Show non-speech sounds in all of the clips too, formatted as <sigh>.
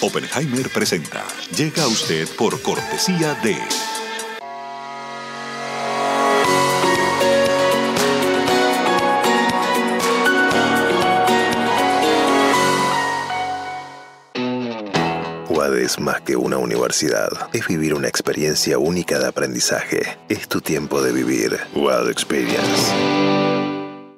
Oppenheimer presenta. Llega a usted por cortesía de. UAD es más que una universidad. Es vivir una experiencia única de aprendizaje. Es tu tiempo de vivir. UAD Experience.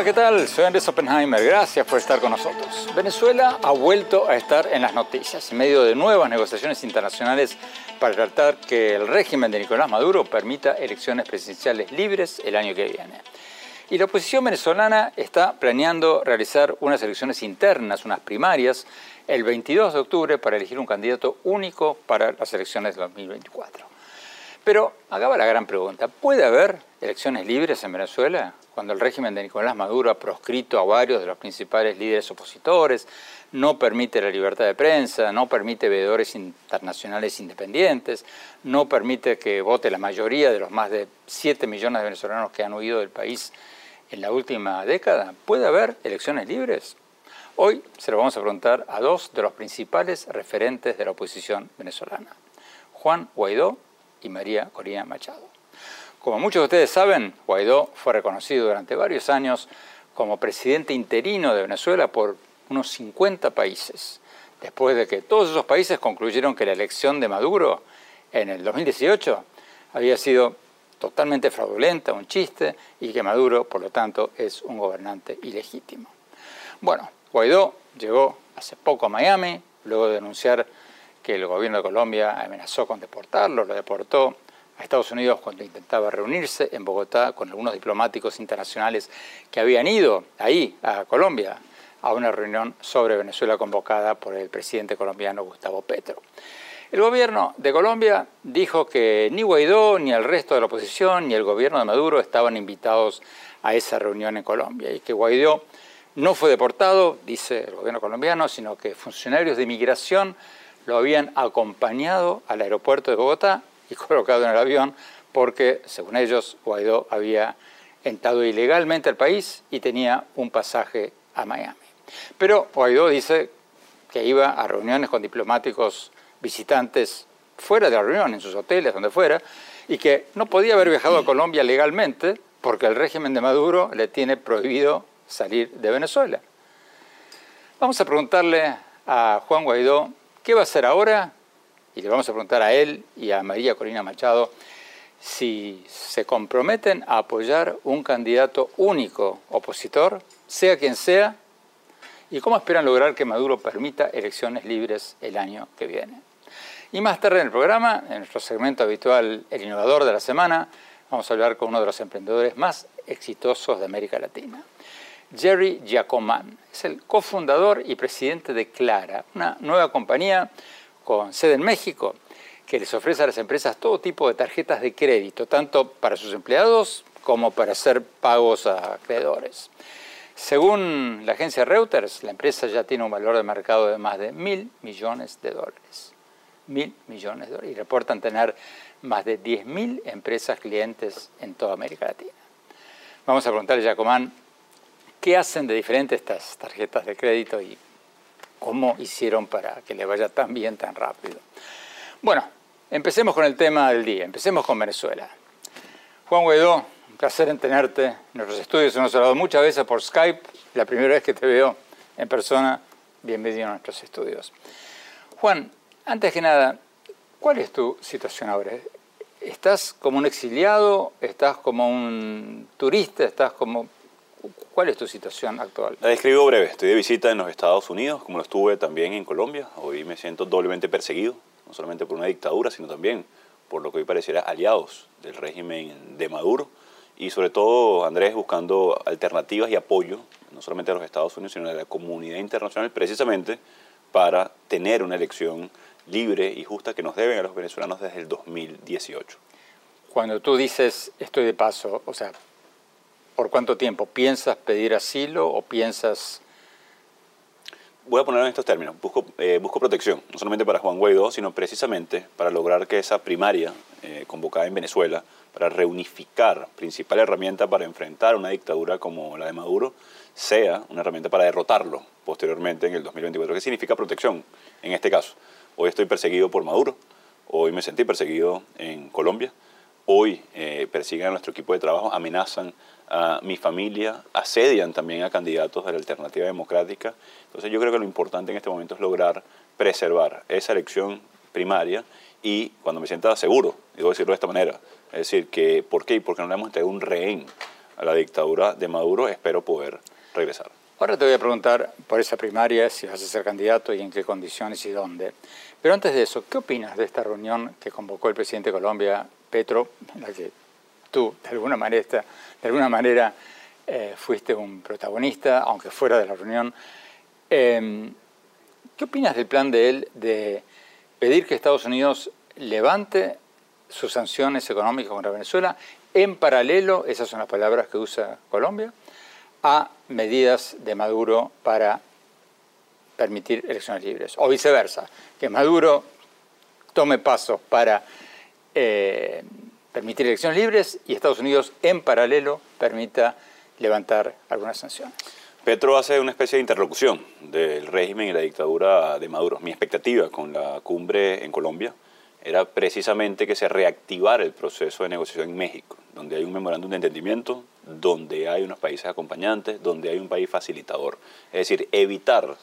Hola, ¿qué tal? Soy Andrés Oppenheimer. Gracias por estar con nosotros. Venezuela ha vuelto a estar en las noticias en medio de nuevas negociaciones internacionales para tratar que el régimen de Nicolás Maduro permita elecciones presidenciales libres el año que viene. Y la oposición venezolana está planeando realizar unas elecciones internas, unas primarias, el 22 de octubre para elegir un candidato único para las elecciones de 2024. Pero acá va la gran pregunta, ¿puede haber elecciones libres en Venezuela cuando el régimen de Nicolás Maduro ha proscrito a varios de los principales líderes opositores, no permite la libertad de prensa, no permite veedores internacionales independientes, no permite que vote la mayoría de los más de 7 millones de venezolanos que han huido del país en la última década? ¿Puede haber elecciones libres? Hoy se lo vamos a preguntar a dos de los principales referentes de la oposición venezolana, Juan Guaidó y María Corina Machado. Como muchos de ustedes saben, Guaidó fue reconocido durante varios años como presidente interino de Venezuela por unos 50 países, después de que todos esos países concluyeron que la elección de Maduro en el 2018 había sido totalmente fraudulenta, un chiste, y que Maduro, por lo tanto, es un gobernante ilegítimo. Bueno, Guaidó llegó hace poco a Miami, luego de denunciar que el gobierno de Colombia amenazó con deportarlo, lo deportó a Estados Unidos cuando intentaba reunirse en Bogotá con algunos diplomáticos internacionales que habían ido ahí, a Colombia, a una reunión sobre Venezuela convocada por el presidente colombiano Gustavo Petro. El gobierno de Colombia dijo que ni Guaidó, ni el resto de la oposición, ni el gobierno de Maduro estaban invitados a esa reunión en Colombia y que Guaidó no fue deportado, dice el gobierno colombiano, sino que funcionarios de inmigración lo habían acompañado al aeropuerto de Bogotá <laughs> colocado en el avión porque, según ellos, Guaidó había entrado ilegalmente al país y tenía un pasaje a Miami. Pero Guaidó dice que iba a reuniones con diplomáticos visitantes fuera de la reunión, en sus hoteles, donde fuera, y que no podía haber viajado a Colombia legalmente porque el régimen de Maduro le tiene prohibido salir de Venezuela. Vamos a preguntarle a Juan Guaidó qué va a hacer ahora y le vamos a preguntar a él y a María Corina Machado si se comprometen a apoyar un candidato único opositor, sea quien sea, y cómo esperan lograr que Maduro permita elecciones libres el año que viene. Y más tarde en el programa, en nuestro segmento habitual El Innovador de la Semana, vamos a hablar con uno de los emprendedores más exitosos de América Latina. Jerry Giacoman es el cofundador y presidente de Clara, una nueva compañía con sede en México que les ofrece a las empresas todo tipo de tarjetas de crédito, tanto para sus empleados como para hacer pagos a acreedores. Según la agencia Reuters, la empresa ya tiene un valor de mercado de más de mil millones de dólares. Mil millones de dólares. Y reportan tener más de 10.000 empresas clientes en toda América Latina. Vamos a preguntarle a Jacomán qué hacen de diferente estas tarjetas de crédito y cómo hicieron para que le vaya tan bien tan rápido. Bueno, empecemos con el tema del día, empecemos con Venezuela. Juan Guaidó, placer en tenerte en nuestros estudios. Hemos hablado muchas veces por Skype. La primera vez que te veo en persona, bienvenido a nuestros estudios. Juan, antes que nada, ¿cuál es tu situación ahora? ¿Estás como un exiliado? ¿Estás como un turista? ¿Estás como... ¿Cuál es tu situación actual? La describo breve. Estoy de visita en los Estados Unidos, como lo estuve también en Colombia. Hoy me siento doblemente perseguido, no solamente por una dictadura, sino también por lo que hoy pareciera aliados del régimen de Maduro. Y sobre todo, Andrés, buscando alternativas y apoyo, no solamente de los Estados Unidos, sino de la comunidad internacional, precisamente para tener una elección libre y justa que nos deben a los venezolanos desde el 2018. Cuando tú dices estoy de paso, o sea, ¿por cuánto tiempo? ¿Piensas pedir asilo o piensas voy a ponerlo en estos términos, busco, eh, busco protección, no solamente para Juan Guaidó, sino precisamente para lograr que esa primaria eh, convocada en Venezuela, para reunificar, principal herramienta para enfrentar una dictadura como la de Maduro, sea una herramienta para derrotarlo posteriormente en el 2024. ¿Qué significa protección en este caso? Hoy estoy perseguido por Maduro, hoy me sentí perseguido en Colombia, hoy eh, persiguen a nuestro equipo de trabajo, amenazan a mi familia, asedian también a candidatos de la alternativa democrática. Entonces yo creo que lo importante en este momento es lograr preservar esa elección primaria y cuando me sienta seguro, debo decirlo de esta manera, es decir, que ¿por qué? Porque no le hemos entregado un rehén a la dictadura de Maduro, espero poder regresar. Ahora te voy a preguntar por esa primaria, si vas a ser candidato y en qué condiciones y dónde. Pero antes de eso, ¿qué opinas de esta reunión que convocó el presidente de Colombia, Petro, en la que tú de alguna manera, de alguna manera eh, fuiste un protagonista, aunque fuera de la reunión. Em, ¿Qué opinas del plan de él de pedir que Estados Unidos levante sus sanciones económicas contra Venezuela en paralelo, esas son las palabras que usa Colombia, a medidas de Maduro para permitir elecciones libres? O viceversa, que Maduro tome pasos para eh, permitir elecciones libres y Estados Unidos en paralelo permita levantar algunas sanciones. Petro hace una especie de interlocución del régimen y la dictadura de Maduro. Mi expectativa con la cumbre en Colombia era precisamente que se reactivara el proceso de negociación en México, donde hay un memorándum de entendimiento, donde hay unos países acompañantes, donde hay un país facilitador. Es decir, evitar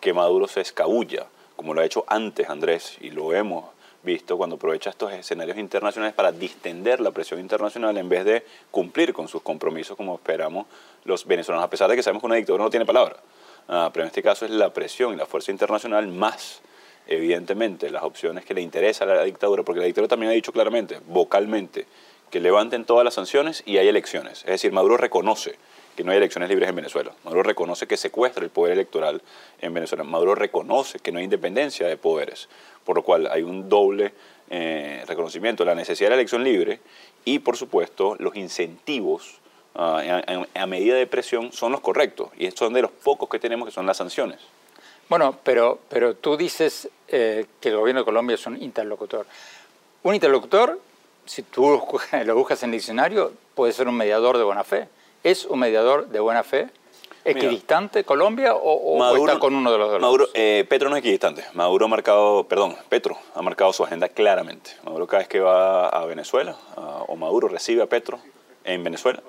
que Maduro se escabulla, como lo ha hecho antes Andrés, y lo hemos visto cuando aprovecha estos escenarios internacionales para distender la presión internacional en vez de cumplir con sus compromisos como esperamos los venezolanos, a pesar de que sabemos que una dictadura no tiene palabra. Ah, pero en este caso es la presión y la fuerza internacional más, evidentemente, las opciones que le interesa a la dictadura, porque la dictadura también ha dicho claramente, vocalmente, que levanten todas las sanciones y hay elecciones. Es decir, Maduro reconoce que no hay elecciones libres en Venezuela. Maduro reconoce que secuestra el poder electoral en Venezuela. Maduro reconoce que no hay independencia de poderes, por lo cual hay un doble eh, reconocimiento la necesidad de la elección libre y, por supuesto, los incentivos ah, a, medida de presión son los correctos y son de los pocos que tenemos que son las sanciones. Bueno, pero, pero tú dices eh, que el gobierno de Colombia es un interlocutor. Un interlocutor, si tú lo buscas en el diccionario, puede ser un mediador de buena fe ¿Es un mediador de buena fe? ¿Equidistante Colombia o, está con uno de los dos? Maduro, eh, Petro no es equidistante. Maduro ha marcado, perdón, Petro ha marcado su agenda claramente. Maduro cada vez que va a Venezuela, o Maduro recibe a Petro en Venezuela,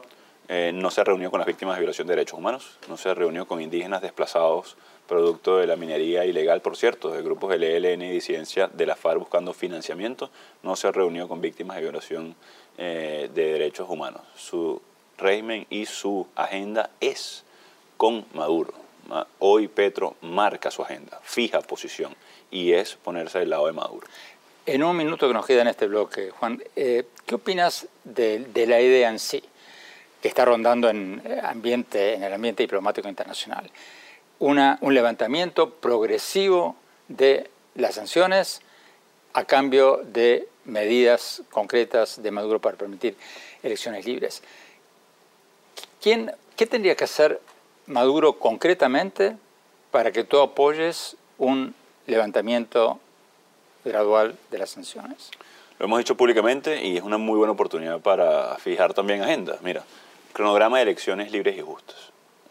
eh, no se reunió con las víctimas de violación de derechos humanos, no se reunió con indígenas desplazados producto de la minería ilegal, por cierto, de grupos del ELN y disidencia de la FARC buscando financiamiento, no se reunió con víctimas de violación eh, de derechos humanos. Su régimen y su agenda es con Maduro. Hoy Petro marca su agenda, fija posición y es ponerse del lado de Maduro. En un minuto que nos queda en este bloque, Juan, eh, ¿qué opinas de, la idea en sí que está rondando en, eh, ambiente, en el ambiente diplomático internacional? Una, un levantamiento progresivo de las sanciones a cambio de medidas concretas de Maduro para permitir elecciones libres. ¿Qué tendría que hacer Maduro concretamente para que tú apoyes un levantamiento gradual de las sanciones? Lo hemos dicho públicamente y es una muy buena oportunidad para fijar también agenda. Mira, cronograma de elecciones libres y justas.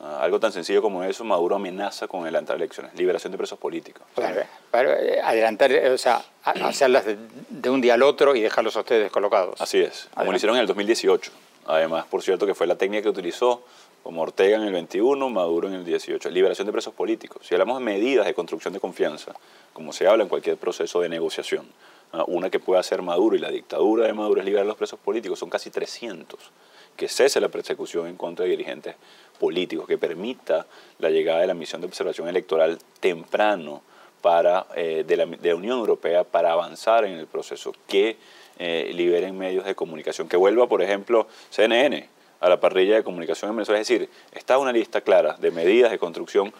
Ah, algo tan sencillo como eso, Maduro amenaza con adelantar elecciones, liberación de presos políticos. Para, eh, adelantar, o sea, hacerlas de, un día al otro y dejarlos a ustedes colocados. Así es, como lo hicieron en el 2018. Además, por cierto, que fue la técnica que utilizó como Ortega en el 21, Maduro en el 18. Liberación de presos políticos. Si hablamos de medidas de construcción de confianza, como se habla en cualquier proceso de negociación, ¿ah? una que pueda hacer Maduro y la dictadura de Maduro es liberar los presos políticos, son casi 300. Que cese la persecución en contra de dirigentes políticos, que permita la llegada de la misión de observación electoral temprano para, eh, de, la, Unión Europea para avanzar en el proceso, que eh, liberen medios de comunicación, que vuelva, por ejemplo, CNN a la parrilla de comunicación en Venezuela. Es decir, está una lista clara de medidas de construcción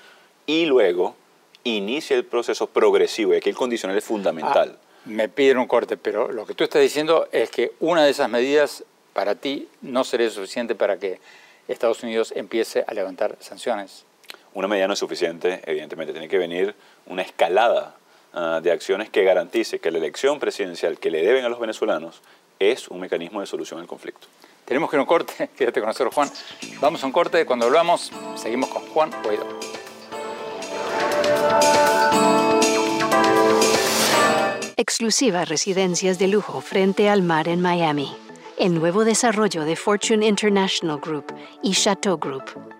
y luego inicia el proceso progresivo. Y aquí el condicional es fundamental. Ah, me piden un corte, pero lo que tú estás diciendo es que una de esas medidas para ti no sería suficiente para que Estados Unidos empiece a levantar sanciones. Una medida no es suficiente, evidentemente. Tiene que venir una escalada ah, de acciones que garantice que la elección presidencial que le deben a los venezolanos es un mecanismo de solución al conflicto. Tenemos que ir a un corte, <laughs> quédate con nosotros Juan. Vamos a un corte, cuando volvamos seguimos con Juan Guaidó. Exclusivas residencias de lujo frente al mar en Miami. El nuevo desarrollo de Fortune International Group y Chateau Group.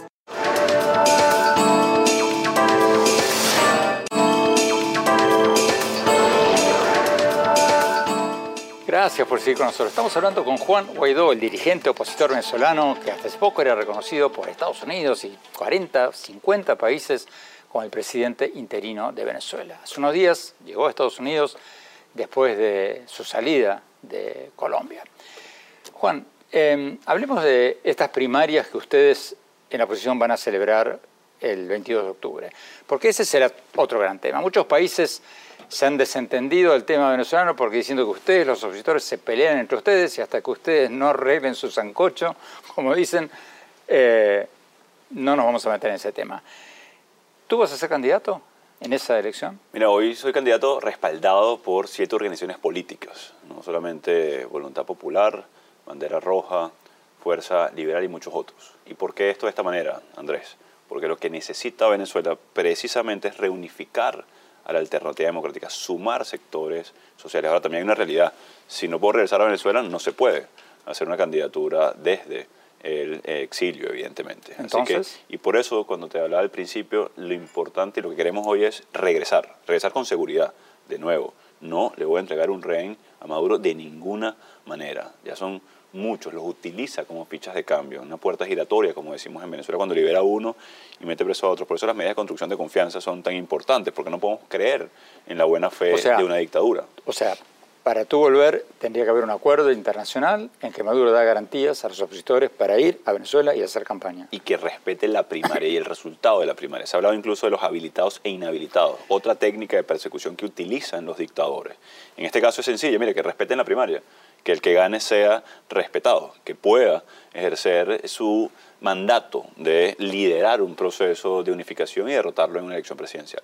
Gracias por seguir con nosotros. Estamos hablando con Juan Guaidó, el dirigente opositor venezolano que hace poco era reconocido por Estados Unidos y 40, 50 países como el presidente interino de Venezuela. Hace unos días llegó a Estados Unidos después de su salida de Colombia. Juan, em, hablemos de estas primarias que ustedes en la oposición van a celebrar el 22 de octubre, porque ese será otro gran tema. Muchos países se han desentendido del tema venezolano porque diciendo que ustedes, los opositores, se pelean entre ustedes y hasta que ustedes no arreglen su sancocho, como dicen, eh, no nos vamos a meter en ese tema. ¿Tú vas a ser candidato en esa elección? Mira, hoy soy candidato respaldado por siete organizaciones políticas, no solamente Voluntad Popular, Bandera Roja, Fuerza Liberal y muchos otros. ¿Y por qué esto de esta manera, Andrés? Porque lo que necesita Venezuela precisamente es reunificar a la alternativa democrática, sumar sectores sociales. Ahora también hay una realidad, si no puedo regresar a Venezuela, no se puede hacer una candidatura desde el exilio, evidentemente. Entonces, y por eso, cuando te hablaba al principio, lo importante y lo que queremos hoy es regresar, regresar con seguridad, de nuevo. No le voy a entregar un rehén a Maduro de ninguna manera. Ya son muchos, los utiliza como fichas de cambio, una puerta giratoria, como decimos en Venezuela, cuando libera a uno y mete preso a otro. Por eso las medidas de construcción de confianza son tan importantes, porque no podemos creer en la buena fe de una dictadura. O sea, para tú volver tendría que haber un acuerdo internacional en que Maduro da garantías a los opositores para ir a Venezuela y hacer campaña. Y que respete la primaria y el resultado de la primaria. Se ha hablado incluso de los habilitados e inhabilitados, otra técnica de persecución que utilizan los dictadores. En este caso es sencillo, mire, que respeten la primaria que el que gane sea respetado, que pueda ejercer su mandato de liderar un proceso de unificación y derrotarlo en una elección presidencial.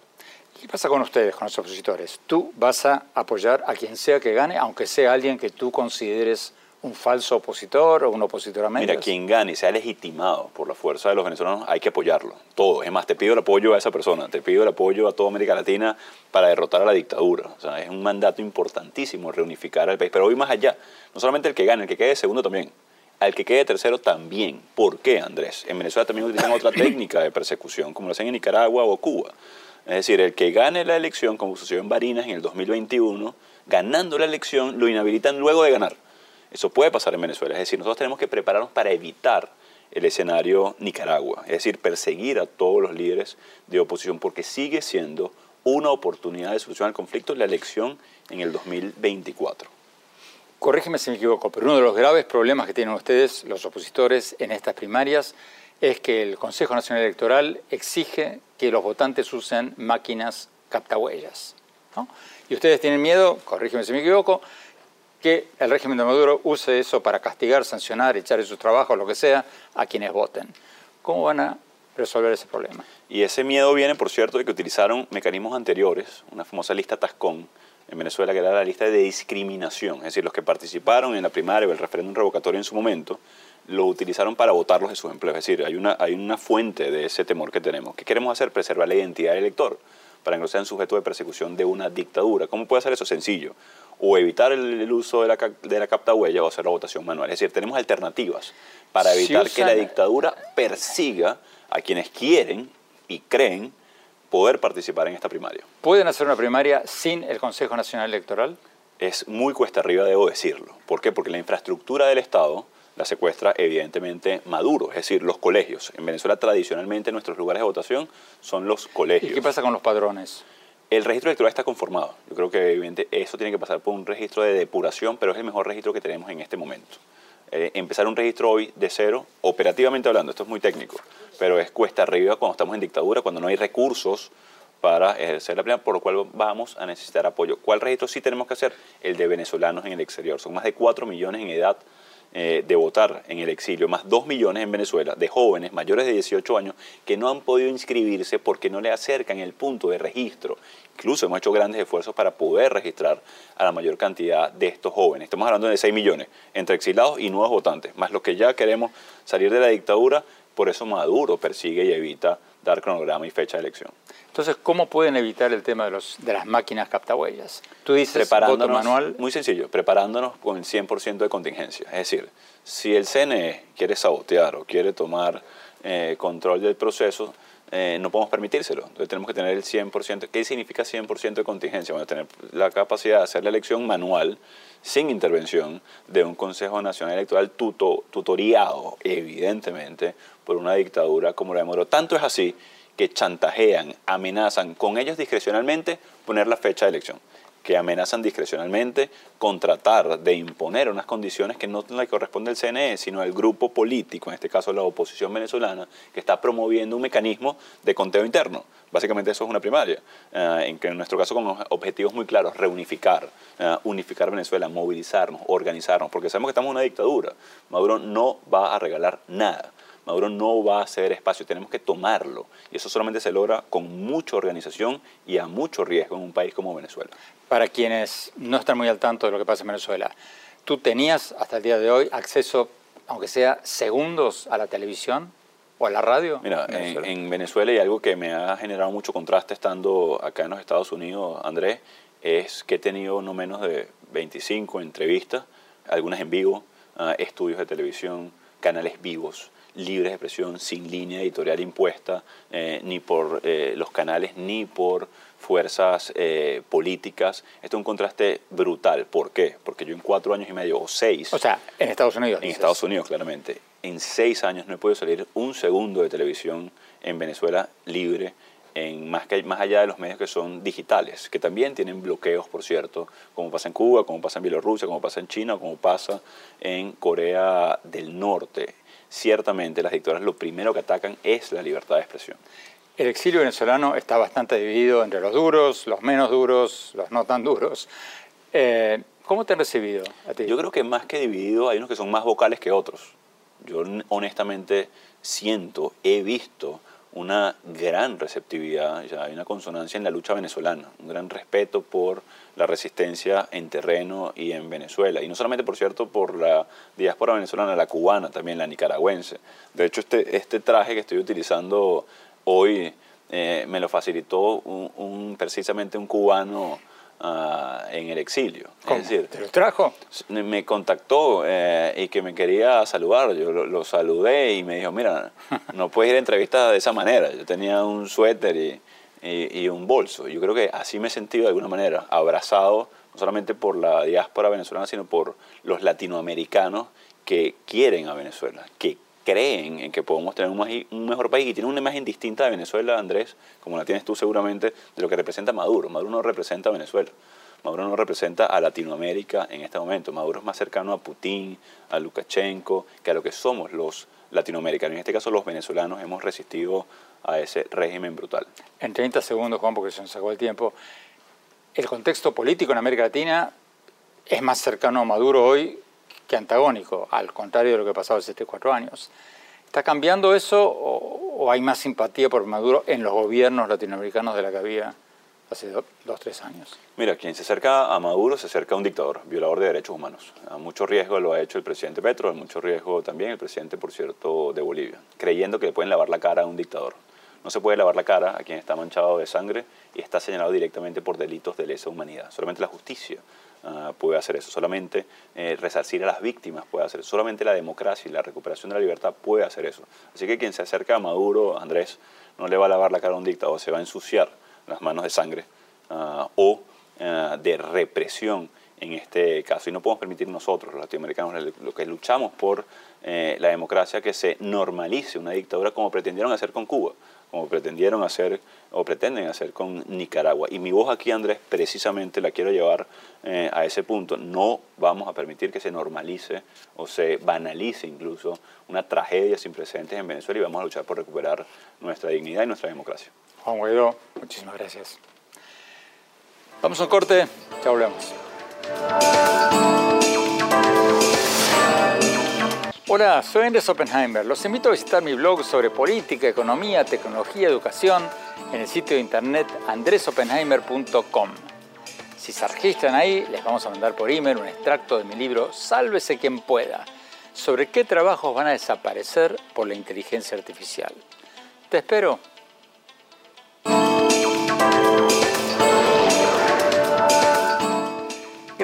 ¿Qué pasa con ustedes, con los opositores? ¿Tú vas a apoyar a quien sea que gane, aunque sea alguien que tú consideres un falso opositor o un opositor a Mira, quien gane y sea legitimado por la fuerza de los venezolanos, hay que apoyarlo. Todo. Es más, te pido el apoyo a esa persona, te pido el apoyo a toda América Latina para derrotar a la dictadura. O sea, es un mandato importantísimo reunificar al país. Pero hoy más allá, no solamente el que gane, el que quede segundo también. Al que quede tercero también. ¿Por qué, Andrés? En Venezuela también utilizan otra <coughs> técnica de persecución, como lo hacen en Nicaragua o Cuba. Es decir, el que gane la elección, como sucedió en Barinas en el 2021, ganando la elección, lo inhabilitan luego de ganar. Eso puede pasar en Venezuela. Es decir, nosotros tenemos que prepararnos para evitar el escenario Nicaragua, es decir, perseguir a todos los líderes de oposición, porque sigue siendo una oportunidad de solucionar el conflicto la elección en el 2024. Corrígeme si me equivoco, pero uno de los graves problemas que tienen ustedes, los opositores, en estas primarias, es que el Consejo Nacional Electoral exige que los votantes usen máquinas captahuellas. ¿no? Y ustedes tienen miedo, corrígeme si me equivoco, que el régimen de Maduro use eso para castigar, sancionar, echar de sus trabajos, lo que sea, a quienes voten. ¿Cómo van a resolver ese problema. Y ese miedo viene, por cierto, de que utilizaron mecanismos anteriores, una famosa lista Tascón en Venezuela, que era la lista de discriminación, es decir, los que participaron en la primaria o el referéndum revocatorio en su momento, lo utilizaron para votarlos de sus empleos. Es decir, hay una, hay una fuente de ese temor que tenemos. ¿Qué queremos hacer? Preservar la identidad del elector para que no sean sujetos de persecución de una dictadura. ¿Cómo puede hacer eso? Sencillo. O evitar el, uso de la, de la capta huella o hacer la votación manual. Es decir, tenemos alternativas para evitar que la dictadura persiga a quienes quieren y creen poder participar en esta primaria. ¿Pueden hacer una primaria sin el Consejo Nacional Electoral? Es muy cuesta arriba, debo decirlo. ¿Por qué? Porque la infraestructura del Estado la secuestra evidentemente Maduro, es decir, los colegios. En Venezuela tradicionalmente nuestros lugares de votación son los colegios. ¿Y qué pasa con los padrones? El registro electoral está conformado. Yo creo que evidentemente eso tiene que pasar por un registro de depuración, pero es el mejor registro que tenemos en este momento. Eh, empezar un registro hoy de cero, operativamente hablando, esto es muy técnico, pero es cuesta arriba cuando estamos en dictadura, cuando no hay recursos para ejercer la plena, por lo cual vamos a necesitar apoyo. ¿Cuál registro sí tenemos que hacer? El de venezolanos en el exterior. Son más de 4 millones en edad eh, de votar en el exilio, más 2 millones en Venezuela de jóvenes mayores de 18 años que no han podido inscribirse porque no le acercan el punto de registro. Incluso hemos hecho grandes esfuerzos para poder registrar a la mayor cantidad de estos jóvenes. Estamos hablando de 6 millones entre exilados y nuevos votantes, más los que ya queremos salir de la dictadura, por eso Maduro persigue y evita dar cronograma y fecha de elección. Entonces, ¿cómo pueden evitar el tema de, los, de las máquinas captahuellas? Tú dices voto manual. Muy sencillo, preparándonos con el 100% de contingencia. Es decir, si el CNE quiere sabotear o quiere tomar eh, control del proceso, eh, no podemos permitírselo. Entonces tenemos que tener el 100%. ¿Qué significa 100% de contingencia? Bueno, tener la capacidad de hacer la elección manual sin intervención de un Consejo Nacional Electoral tuto, tutoriado, evidentemente, por una dictadura como la de Moro. Tanto es así que chantajean, amenazan con ellos discrecionalmente poner la fecha de elección, que amenazan discrecionalmente con tratar de imponer unas condiciones que no le corresponde al CNE, sino al grupo político, en este caso la oposición venezolana, que está promoviendo un mecanismo de conteo interno. Básicamente eso es una primaria, eh, en que en nuestro caso con objetivos muy claros, reunificar, eh, unificar Venezuela, movilizarnos, organizarnos, porque sabemos que estamos en una dictadura. Maduro no va a regalar nada. Maduro no va a ceder espacio, tenemos que tomarlo. Y eso solamente se logra con mucha organización y a mucho riesgo en un país como Venezuela. Para quienes no están muy al tanto de lo que pasa en Venezuela, ¿tú tenías hasta el día de hoy acceso, aunque sea segundos, a la televisión? ¿O a la radio? Mira, en Venezuela. y algo que me ha generado mucho contraste estando acá en los Estados Unidos, Andrés, es que he tenido no menos de 25 entrevistas, algunas en vivo, ah, estudios de televisión, canales vivos, libres de expresión, sin línea editorial impuesta, eh, ni por eh, los canales, ni por fuerzas eh, políticas. Esto es un contraste brutal. ¿Por qué? Porque yo en cuatro años y medio, o seis... O sea, en Estados Unidos. En Estados Unidos, claramente. En seis años no he podido salir un segundo de televisión en Venezuela libre, en más, que, más allá de los medios que son digitales, que también tienen bloqueos, por cierto, como pasa en Cuba, como pasa en Bielorrusia, como pasa en China, como pasa en Corea del Norte ciertamente las dictaduras lo primero que atacan es la libertad de expresión. El exilio venezolano está bastante dividido entre los duros, los menos duros, los no tan duros. Eh, ¿Cómo te han recibido a ti? Yo creo que más que dividido hay unos que son más vocales que otros. Yo honestamente siento, he visto una gran receptividad, ya hay una consonancia en la lucha venezolana, un gran respeto por la resistencia en terreno y en Venezuela. Y no solamente, por cierto, por la diáspora venezolana, la cubana, también la nicaragüense. De hecho, este, este traje que estoy utilizando hoy eh, me lo facilitó un, precisamente un cubano Ah, en el exilio. Es decir, ¿Te lo trajo? Me contactó eh, y que me quería saludar. Yo lo, saludé y me dijo, mira, <laughs> no puedes ir a entrevistas de esa manera. Yo tenía un suéter y, y, un bolso. Yo creo que así me he sentido de alguna manera, abrazado no solamente por la diáspora venezolana, sino por los latinoamericanos que quieren a Venezuela, que creen en que podemos tener un, mejor país y tienen una imagen distinta de Venezuela, Andrés, como la tienes tú seguramente, de lo que representa Maduro. Maduro no representa a Venezuela. Maduro no representa a Latinoamérica en este momento. Maduro es más cercano a Putin, a Lukashenko, que a lo que somos los latinoamericanos. En este caso, los venezolanos hemos resistido a ese régimen brutal. En 30 segundos, Juan, porque se nos sacó el tiempo. El contexto político en América Latina es más cercano a Maduro hoy que antagónico, al contrario de lo que pasado hace 3, 4 años. ¿Está cambiando eso o, hay más simpatía por Maduro en los gobiernos latinoamericanos de la que había hace dos, tres años? Mira, quien se acerca a Maduro se acerca a un dictador, violador de derechos humanos. A mucho riesgo lo ha hecho el presidente Petro, a mucho riesgo también el presidente, por cierto, de Bolivia, creyendo que le pueden lavar la cara a un dictador. No se puede lavar la cara a quien está manchado de sangre y está señalado directamente por delitos de lesa humanidad. Solamente la justicia ah, puede hacer eso, solamente eh, resarcir a las víctimas puede hacer eso, solamente la democracia y la recuperación de la libertad puede hacer eso. Así que quien se acerca a Maduro, Andrés, no le va a lavar la cara a un dictador, se va a ensuciar las manos de sangre ah, o ah, de represión en este caso. Y no podemos permitir nosotros, los latinoamericanos, lo que luchamos por eh, la democracia, que se normalice una dictadura como pretendieron hacer con Cuba como pretendieron hacer o pretenden hacer con Nicaragua. Y mi voz aquí, Andrés, precisamente la quiero llevar eh, a ese punto. No vamos a permitir que se normalice o se banalice incluso una tragedia sin precedentes en Venezuela y vamos a luchar por recuperar nuestra dignidad y nuestra democracia. Juan Guaidó, muchísimas gracias. Vamos a un corte, ya volvemos. Hola, soy Andrés Oppenheimer. Los invito a visitar mi blog sobre política, economía, tecnología, educación en el sitio de internet andresoppenheimer.com. Si se registran ahí, les vamos a mandar por email un extracto de mi libro Sálvese quien pueda, sobre qué trabajos van a desaparecer por la inteligencia artificial. Te espero.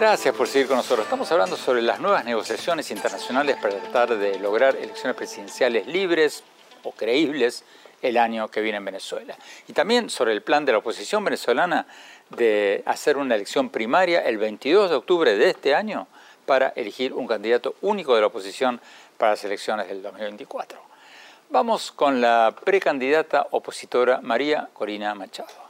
Gracias por seguir con nosotros. Estamos hablando sobre las nuevas negociaciones internacionales para tratar de lograr elecciones presidenciales libres o creíbles el año que viene en Venezuela. Y también sobre el plan de la oposición venezolana de hacer una elección primaria el 22 de octubre de este año para elegir un candidato único de la oposición para las elecciones del 2024. Vamos con la precandidata opositora María Corina Machado.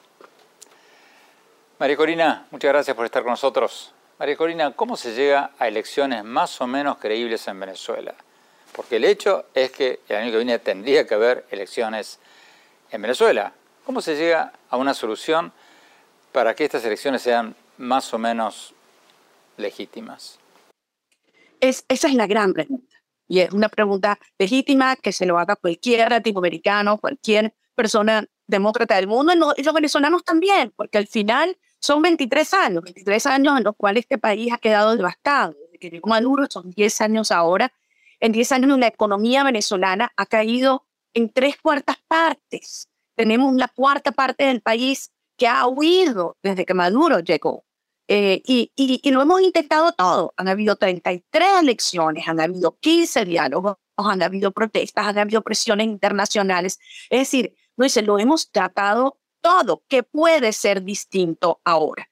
María Corina, muchas gracias por estar con nosotros. María Corina, ¿cómo se llega a elecciones más o menos creíbles en Venezuela? Porque el hecho es que el año que viene tendría que haber elecciones en Venezuela. ¿Cómo se llega a una solución para que estas elecciones sean más o menos legítimas? Es, esa es la gran pregunta. Y es una pregunta legítima que se lo haga cualquier latinoamericano, cualquier persona demócrata del mundo, y los venezolanos también, porque al final son 23 años, 23 años en los cuales este país ha quedado devastado. Desde que Maduro, son 10 años ahora. En 10 años la economía venezolana ha caído en tres cuartas partes. Tenemos la cuarta parte del país que ha huido desde que Maduro llegó. Eh, y, y, y, lo hemos intentado todo. Han habido 33 elecciones, han habido 15 diálogos, han habido protestas, han habido presiones internacionales. Es decir, no dice, lo hemos tratado todo, que puede ser distinto ahora.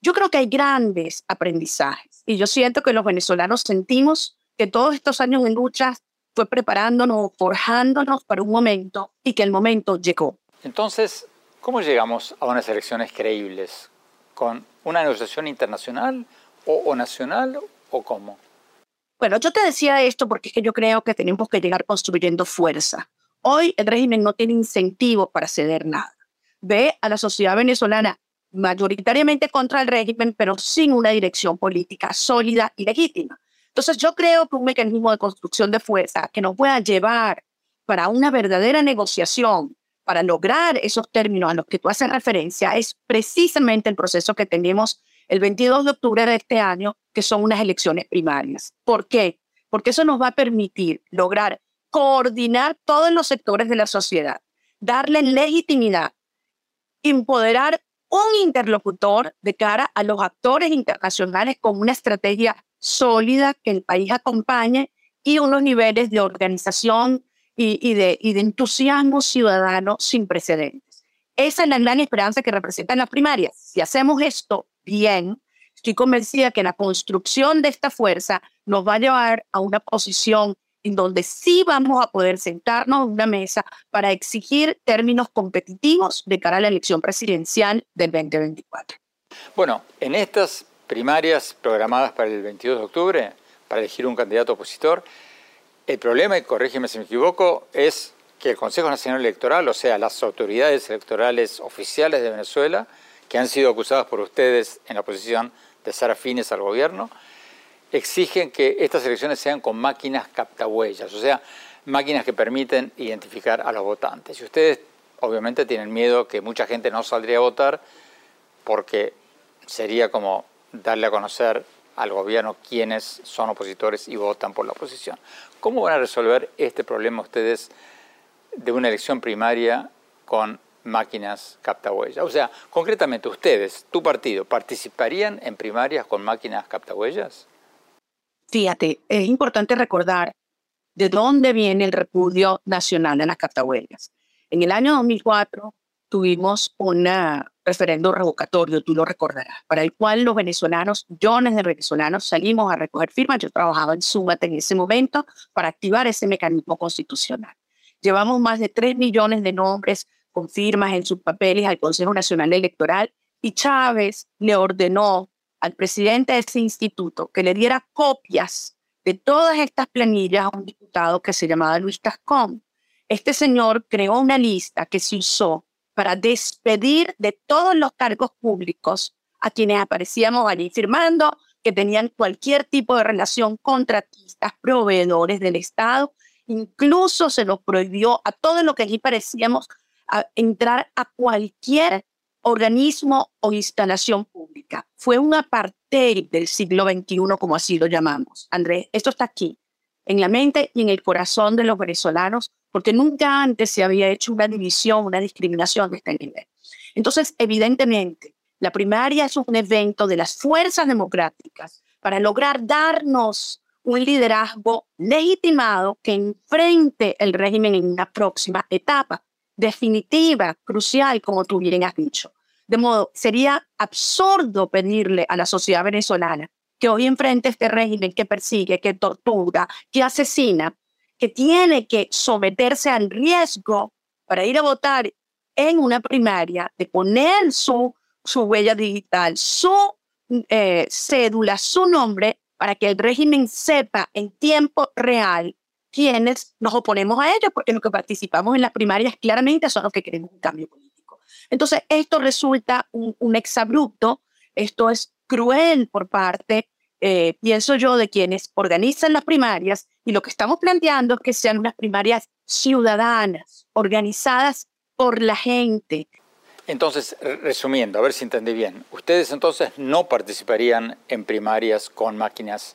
Yo creo que hay grandes aprendizajes y yo siento que los venezolanos sentimos que todos estos años en lucha fue preparándonos, forjándonos para un momento y que el momento llegó. Entonces, ¿cómo llegamos a unas elecciones creíbles? ¿Con una negociación internacional o, o nacional o cómo? Bueno, yo te decía esto porque es que yo creo que tenemos que llegar construyendo fuerza. Hoy el régimen no tiene incentivos para ceder nada ve a la sociedad venezolana mayoritariamente contra el régimen, pero sin una dirección política sólida y legítima. Entonces yo creo que un mecanismo de construcción de fuerza que nos pueda llevar para una verdadera negociación, para lograr esos términos a los que tú haces referencia, es precisamente el proceso que tenemos el 22 de octubre de este año, que son unas elecciones primarias. ¿Por qué? Porque eso nos va a permitir lograr coordinar todos los sectores de la sociedad, darle legitimidad empoderar un interlocutor de cara a los actores internacionales con una estrategia sólida que el país acompañe y unos niveles de organización y, de, de entusiasmo ciudadano sin precedentes. Esa es la gran esperanza que representan las primarias. Si hacemos esto bien, estoy convencida que la construcción de esta fuerza nos va a llevar a una posición en donde sí vamos a poder sentarnos en una mesa para exigir términos competitivos de cara a la elección presidencial del 2024. Bueno, en estas primarias programadas para el 22 de octubre, para elegir un candidato opositor, el problema, y corrígeme si me equivoco, es que el Consejo Nacional Electoral, o sea, las autoridades electorales oficiales de Venezuela, que han sido acusadas por ustedes en la oposición de ser afines al gobierno, exigen que estas elecciones sean con máquinas captahuellas, o sea, máquinas que permiten identificar a los votantes. Y ustedes obviamente tienen miedo que mucha gente no saldría a votar porque sería como darle a conocer al gobierno quiénes son opositores y votan por la oposición. ¿Cómo van a resolver este problema ustedes de una elección primaria con máquinas captahuellas? O sea, concretamente ustedes, tu partido, ¿participarían en primarias con máquinas captahuellas? Fíjate, es importante recordar de dónde viene el repudio nacional de las captahuellas. En el año 2004 tuvimos un referendo revocatorio, tú lo recordarás, para el cual los venezolanos, millones de venezolanos, salimos a recoger firmas. Yo trabajaba en Súmate en ese momento para activar ese mecanismo constitucional. Llevamos más de 3 millones de nombres con firmas en sus papeles al Consejo Nacional Electoral y Chávez le ordenó al presidente de ese instituto que le diera copias de todas estas planillas a un diputado que se llamaba Luis Tascón. Este señor creó una lista que se usó para despedir de todos los cargos públicos a quienes aparecíamos allí firmando que tenían cualquier tipo de relación contratistas, proveedores del Estado. Incluso se nos prohibió a todos los que allí parecíamos entrar a cualquier organismo o instalación pública. Fue un apartheid del siglo XXI, como así lo llamamos. Andrés, esto está aquí, en la mente y en el corazón de los venezolanos, porque nunca antes se había hecho una división, una discriminación de este nivel. Entonces, evidentemente, la primaria es un evento de las fuerzas democráticas para lograr darnos un liderazgo legitimado que enfrente el régimen en una próxima etapa definitiva, crucial, como tú bien has dicho. De modo, sería absurdo pedirle a la sociedad venezolana que hoy enfrente este régimen que persigue, que tortura, que asesina, que tiene que someterse al riesgo para ir a votar en una primaria, de poner su, su huella digital, su eh, cédula, su nombre, para que el régimen sepa en tiempo real quiénes nos oponemos a ellos, porque los que participamos en las primarias claramente son los que queremos un cambio político. Entonces, esto resulta un, exabrupto, esto es cruel por parte, eh, pienso yo, de quienes organizan las primarias y lo que estamos planteando es que sean unas primarias ciudadanas, organizadas por la gente. Entonces, resumiendo, a ver si entendí bien, ustedes entonces no participarían en primarias con máquinas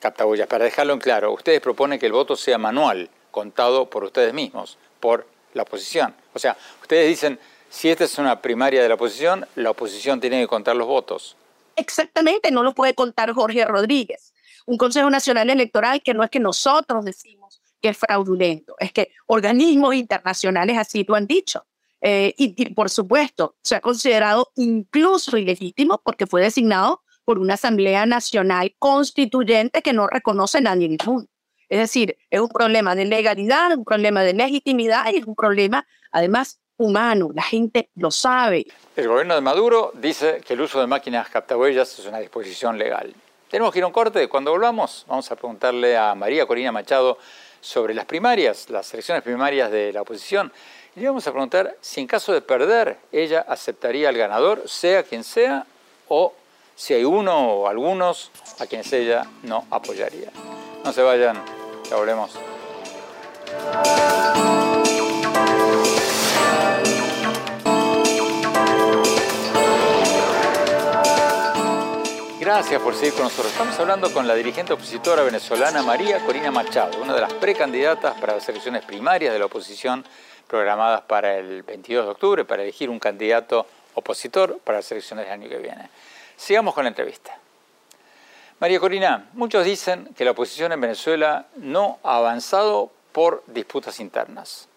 captahuellas. Para dejarlo en claro, ustedes proponen que el voto sea manual, contado por ustedes mismos, por la oposición. O sea, ustedes dicen, si esta es una primaria de la oposición, la oposición tiene que contar los votos. Exactamente, no lo puede contar Jorge Rodríguez. Un Consejo Nacional Electoral que no es que nosotros decimos que es fraudulento, es que organismos internacionales así lo han dicho. Eh, y, por supuesto, se ha considerado incluso ilegítimo porque fue designado por una Asamblea Nacional Constituyente que no reconoce a nadie en el mundo. Es decir, es un problema de legalidad, un problema de legitimidad y es un problema, además, humano, la gente lo sabe. El gobierno de Maduro dice que el uso de máquinas captahuellas es una disposición legal. Tenemos que ir a un corte. Cuando volvamos, vamos a preguntarle a María Corina Machado sobre las primarias, las elecciones primarias de la oposición. Y le vamos a preguntar si en caso de perder, ella aceptaría al ganador, sea quien sea, o si hay uno o algunos a quienes ella no apoyaría. No se vayan, ya volvemos. Gracias por seguir con nosotros. Estamos hablando con la dirigente opositora venezolana María Corina Machado, una de las precandidatas para las elecciones primarias de la oposición programadas para el 22 de octubre, para elegir un candidato opositor para las elecciones del año que viene. Sigamos con la entrevista. María Corina, muchos dicen que la oposición en Venezuela no ha avanzado por disputas internas.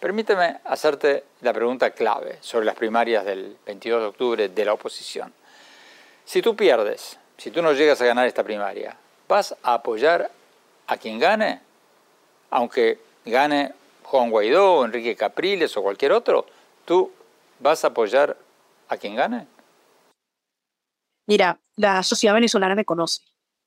Permíteme hacerte la pregunta clave sobre las primarias del 22 de octubre de la oposición. Si tú pierdes, si tú no llegas a ganar esta primaria, ¿vas a apoyar a quien gane? Aunque gane Juan Guaidó, Enrique Capriles o cualquier otro, ¿tú vas a apoyar a quien gane? Mira, la sociedad venezolana me conoce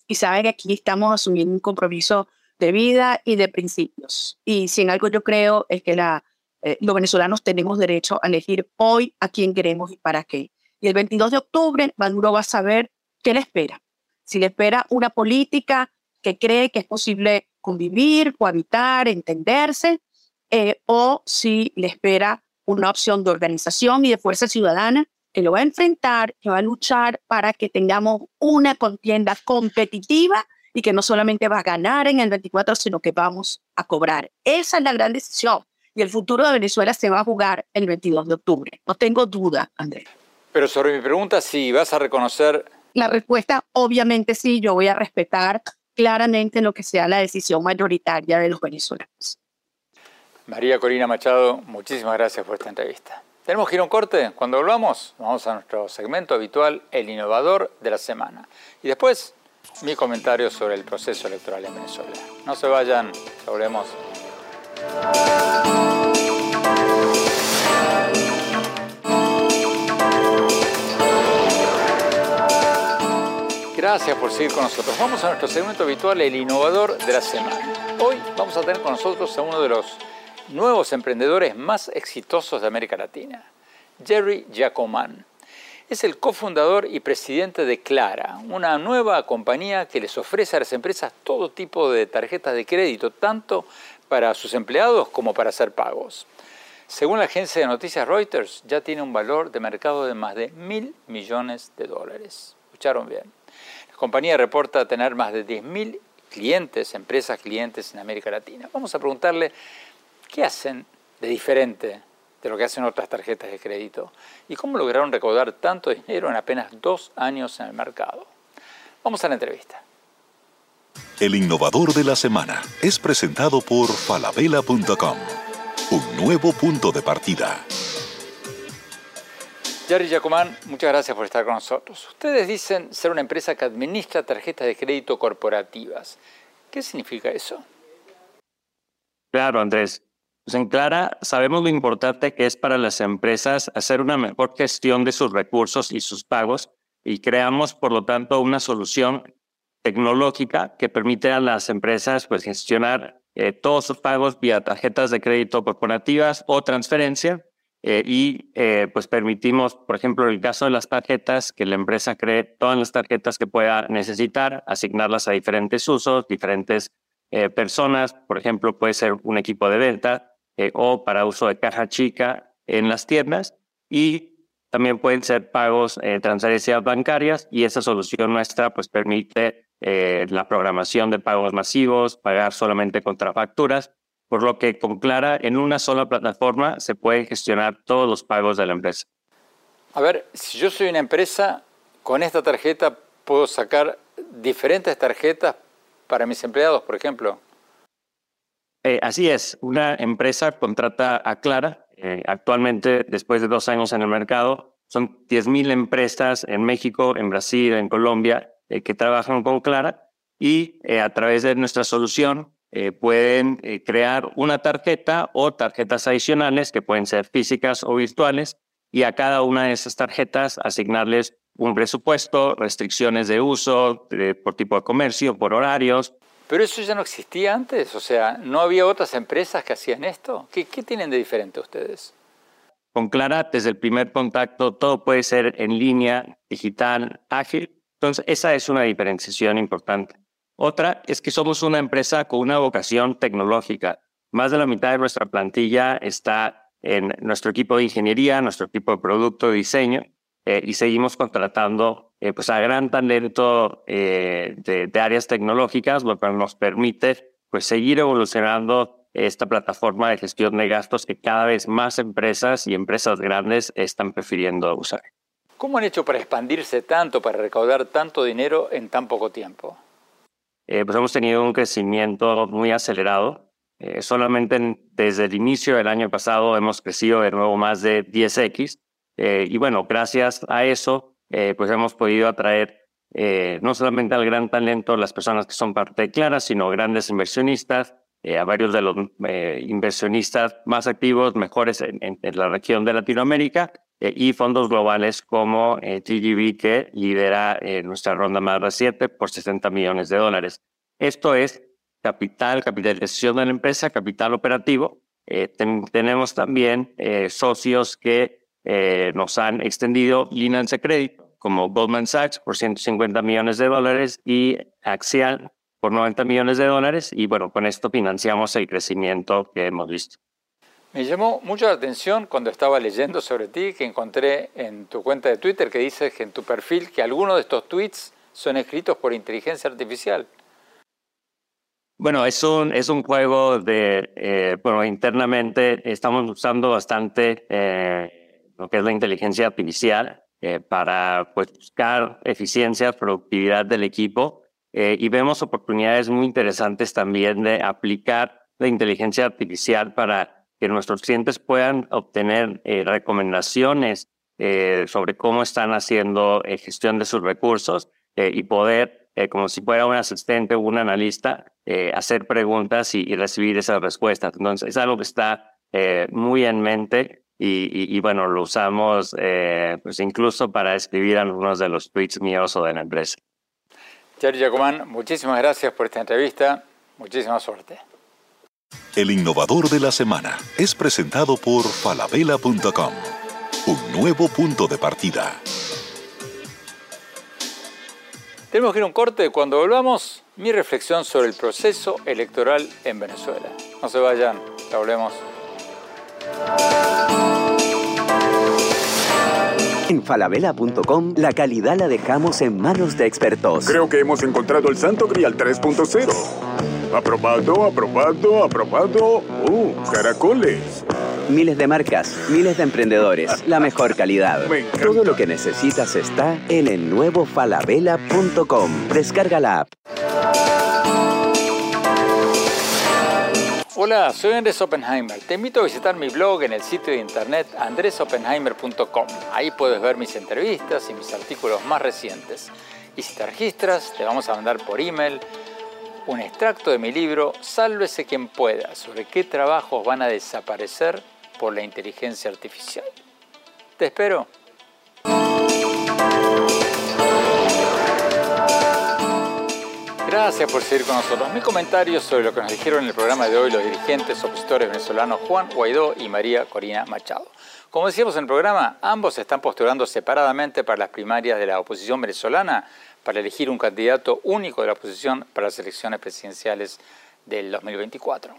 y sabe que aquí estamos asumiendo un compromiso de vida y de principios. Y si en algo yo creo es que eh, los venezolanos tenemos derecho a elegir hoy a quién queremos y para qué. Y el 22 de octubre Maduro va a saber qué le espera. Si le espera una política que cree que es posible convivir, cohabitar, entenderse, eh, o si le espera una opción de organización y de fuerza ciudadana que lo va a enfrentar, que va a luchar para que tengamos una contienda competitiva y que no solamente va a ganar en el 24, sino que vamos a cobrar. Esa es la gran decisión. Y el futuro de Venezuela se va a jugar el 22 de octubre. No tengo duda, Andrés. Pero sobre mi pregunta, si vas a reconocer... La respuesta, obviamente sí, yo voy a respetar claramente lo que sea la decisión mayoritaria de los venezolanos. María Corina Machado, muchísimas gracias por esta entrevista. Tenemos que ir a un corte. Cuando volvamos, vamos a nuestro segmento habitual, el innovador de la semana. Y después, mi comentario sobre el proceso electoral en Venezuela. No se vayan, volvemos. Gracias por seguir con nosotros. Vamos a nuestro segmento habitual, el innovador de la semana. Hoy vamos a tener con nosotros a uno de los nuevos emprendedores más exitosos de América Latina, Jerry Giacoman. Es el cofundador y presidente de Clara, una nueva compañía que les ofrece a las empresas todo tipo de tarjetas de crédito, tanto para sus empleados como para hacer pagos. Según la agencia de noticias Reuters, ya tiene un valor de mercado de más de mil millones de dólares. ¿Escucharon bien? Compañía reporta tener más de 10.000 clientes, empresas clientes en América Latina. Vamos a preguntarle ¿Qué hacen de diferente de lo que hacen otras tarjetas de crédito? ¿Y cómo lograron recaudar tanto dinero en apenas dos años en el mercado? Vamos a la entrevista. El innovador de la semana es presentado por falabella.com, un nuevo punto de partida. Jerry Giacomán, muchas gracias por estar con nosotros. Ustedes dicen ser una empresa que administra tarjetas de crédito corporativas. ¿Qué significa eso? Claro, Andrés. Pues en Clara sabemos lo importante que es para las empresas hacer una mejor gestión de sus recursos y sus pagos y creamos, por lo tanto, una solución tecnológica que permite a las empresas pues, gestionar eh, todos sus pagos vía tarjetas de crédito corporativas o transferencia eh, y eh, pues permitimos, por ejemplo, el caso de las tarjetas, que la empresa cree todas las tarjetas que pueda necesitar, asignarlas a diferentes usos, diferentes personas, por ejemplo, puede ser un equipo de venta, eh, o para uso de caja chica en las tiendas. Y también pueden ser pagos, eh, transferencias bancarias y esa solución nuestra pues permite eh, la programación de pagos masivos, pagar solamente contra facturas, por lo que con Clara en una sola plataforma se pueden gestionar todos los pagos de la empresa. A ver, si yo soy una empresa, con esta tarjeta puedo sacar diferentes tarjetas para mis empleados, por ejemplo. Eh, así es, una empresa contrata a Clara. Eh, actualmente, después de dos años en el mercado, son 10.000 empresas en México, en Brasil, en Colombia, eh, que trabajan con Clara y a través de nuestra solución pueden crear una tarjeta o tarjetas adicionales que pueden ser físicas o virtuales y a cada una de esas tarjetas asignarles un presupuesto, restricciones de uso por tipo de comercio, por horarios, pero eso ya no existía antes, o sea, ¿no había otras empresas que hacían esto? ¿Qué, tienen de diferente ustedes? Con Clara, desde el primer contacto, todo puede ser en línea, digital, ágil. Entonces, esa es una diferenciación importante. Otra es que somos una empresa con una vocación tecnológica. Más de la mitad de nuestra plantilla está en nuestro equipo de ingeniería, nuestro equipo de producto, diseño, eh, y seguimos contratando eh, pues a gran talento eh, de, áreas tecnológicas, lo cual nos permite pues seguir evolucionando esta plataforma de gestión de gastos que cada vez más empresas y empresas grandes están prefiriendo usar. ¿Cómo han hecho para expandirse tanto, para recaudar tanto dinero en tan poco tiempo? Eh, pues hemos tenido un crecimiento muy acelerado. solamente desde el inicio del año pasado hemos crecido de nuevo más de 10x. y bueno, gracias a eso eh, pues hemos podido atraer eh, no solamente al gran talento, las personas que son parte de Clara, sino grandes inversionistas, eh, a varios de los inversionistas más activos, mejores en, la región de Latinoamérica, y fondos globales como TGV, que lidera nuestra ronda más reciente por 60 millones de dólares. Esto es capital, capitalización de la empresa, capital operativo. tenemos también socios que nos han extendido líneas de crédito como Goldman Sachs por 150 millones de dólares y Axial por 90 millones de dólares y bueno, con esto financiamos el crecimiento que hemos visto. Me llamó mucho la atención cuando estaba leyendo sobre ti que encontré en tu cuenta de Twitter que dices que en tu perfil que algunos de estos tweets son escritos por inteligencia artificial. Bueno, es un, es un juego de, eh, bueno, internamente estamos usando bastante eh, lo que es la inteligencia artificial eh, para pues, buscar eficiencia, productividad del equipo y vemos oportunidades muy interesantes también de aplicar la inteligencia artificial para que nuestros clientes puedan obtener recomendaciones sobre cómo están haciendo gestión de sus recursos y poder eh, como si fuera un asistente o un analista, eh, hacer preguntas y, recibir esas respuestas. Entonces, es algo que está eh, muy en mente y, bueno, lo usamos pues incluso para escribir algunos de los tweets míos o de la empresa. Jerry Jacomán, muchísimas gracias por esta entrevista. Muchísima suerte. El innovador de la semana es presentado por falabella.com. Un nuevo punto de partida. Tenemos que ir a un corte. Cuando volvamos, mi reflexión sobre el proceso electoral en Venezuela. No se vayan, ya volvemos. En falabella.com la calidad la dejamos en manos de expertos. Creo que hemos encontrado el Santo Grial 3.0. Aprobado, aprobado, aprobado. ¡Uh, caracoles! Miles de marcas, miles de emprendedores, la mejor calidad. <laughs> Todo lo que necesitas está en el nuevo falabella.com. Descarga la app. Hola, soy Andrés Oppenheimer. Te invito a visitar mi blog en el sitio de internet andresoppenheimer.com. Ahí puedes ver mis entrevistas y mis artículos más recientes. Y si te registras, te vamos a mandar por email un extracto de mi libro Sálvese quien pueda, sobre qué trabajos van a desaparecer por la inteligencia artificial. Te espero. Gracias por seguir con nosotros. Mi comentario sobre lo que nos dijeron en el programa de hoy los dirigentes opositores venezolanos Juan Guaidó y María Corina Machado. Como decíamos en el programa, ambos están postulando separadamente para las primarias de la oposición venezolana para elegir un candidato único de la oposición para las elecciones presidenciales del 2024.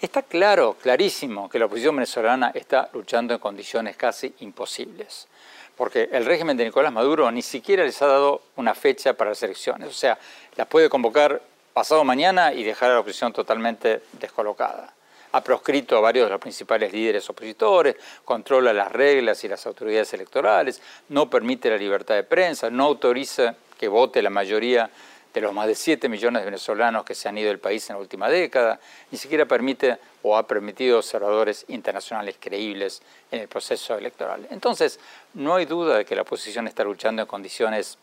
Está claro, clarísimo, que la oposición venezolana está luchando en condiciones casi imposibles, porque el régimen de Nicolás Maduro ni siquiera les ha dado una fecha para las elecciones, o sea, las puede convocar pasado mañana y dejar a la oposición totalmente descolocada. Ha proscrito a varios de los principales líderes opositores, controla las reglas y las autoridades electorales, no permite la libertad de prensa, no autoriza que vote la mayoría de los más de 7 millones de venezolanos que se han ido del país en la última década, ni siquiera permite o ha permitido observadores internacionales creíbles en el proceso electoral. Entonces, no hay duda de que la oposición está luchando en condiciones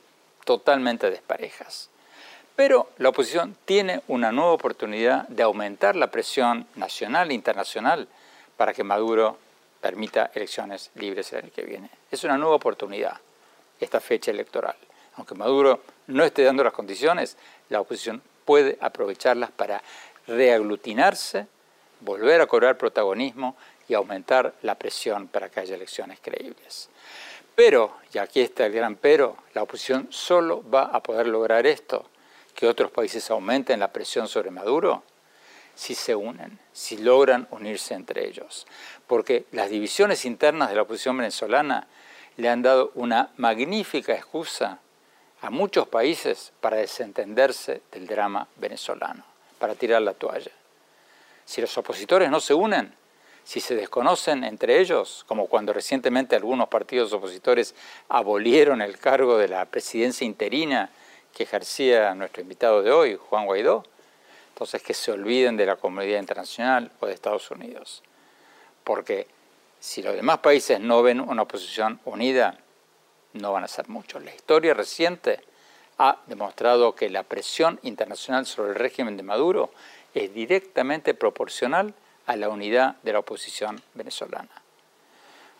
totalmente desparejas. Pero la oposición tiene una nueva oportunidad de aumentar la presión nacional e internacional para que Maduro permita elecciones libres el año que viene. Es una nueva oportunidad esta fecha electoral aunque Maduro no esté dando las condiciones, la oposición puede aprovecharlas para reaglutinarse, volver a cobrar protagonismo y aumentar la presión para que haya elecciones creíbles. Pero, y aquí está el gran pero, la oposición solo va a poder lograr esto, que otros países aumenten la presión sobre Maduro, si se unen, si logran unirse entre ellos. Porque las divisiones internas de la oposición venezolana le han dado una magnífica excusa a muchos países para desentenderse del drama venezolano, para tirar la toalla. Si los opositores no se unen, si se desconocen entre ellos, como cuando recientemente algunos partidos opositores abolieron el cargo de la presidencia interina que ejercía nuestro invitado de hoy, Juan Guaidó, entonces que se olviden de la comunidad internacional o de Estados Unidos. Porque si los demás países no ven una oposición unida, no van a ser muchos. La historia reciente ha demostrado que la presión internacional sobre el régimen de Maduro es directamente proporcional a la unidad de la oposición venezolana.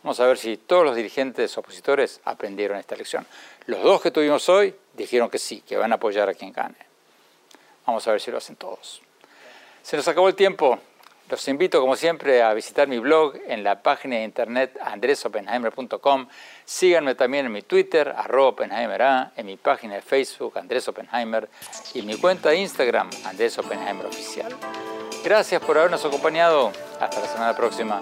Vamos a ver si todos los dirigentes opositores aprendieron esta lección. Los dos que tuvimos hoy dijeron que sí, que van a apoyar a quien gane. Vamos a ver si lo hacen todos. Se nos acabó el tiempo. Los invito, como siempre, a visitar mi blog en la página de internet andresopenheimer.com. Síganme también en mi Twitter, arroba Oppenheimer en mi página de Facebook, Andrés Oppenheimer, y mi cuenta de Instagram, Andrés Oppenheimer Oficial. Gracias por habernos acompañado. Hasta la semana próxima.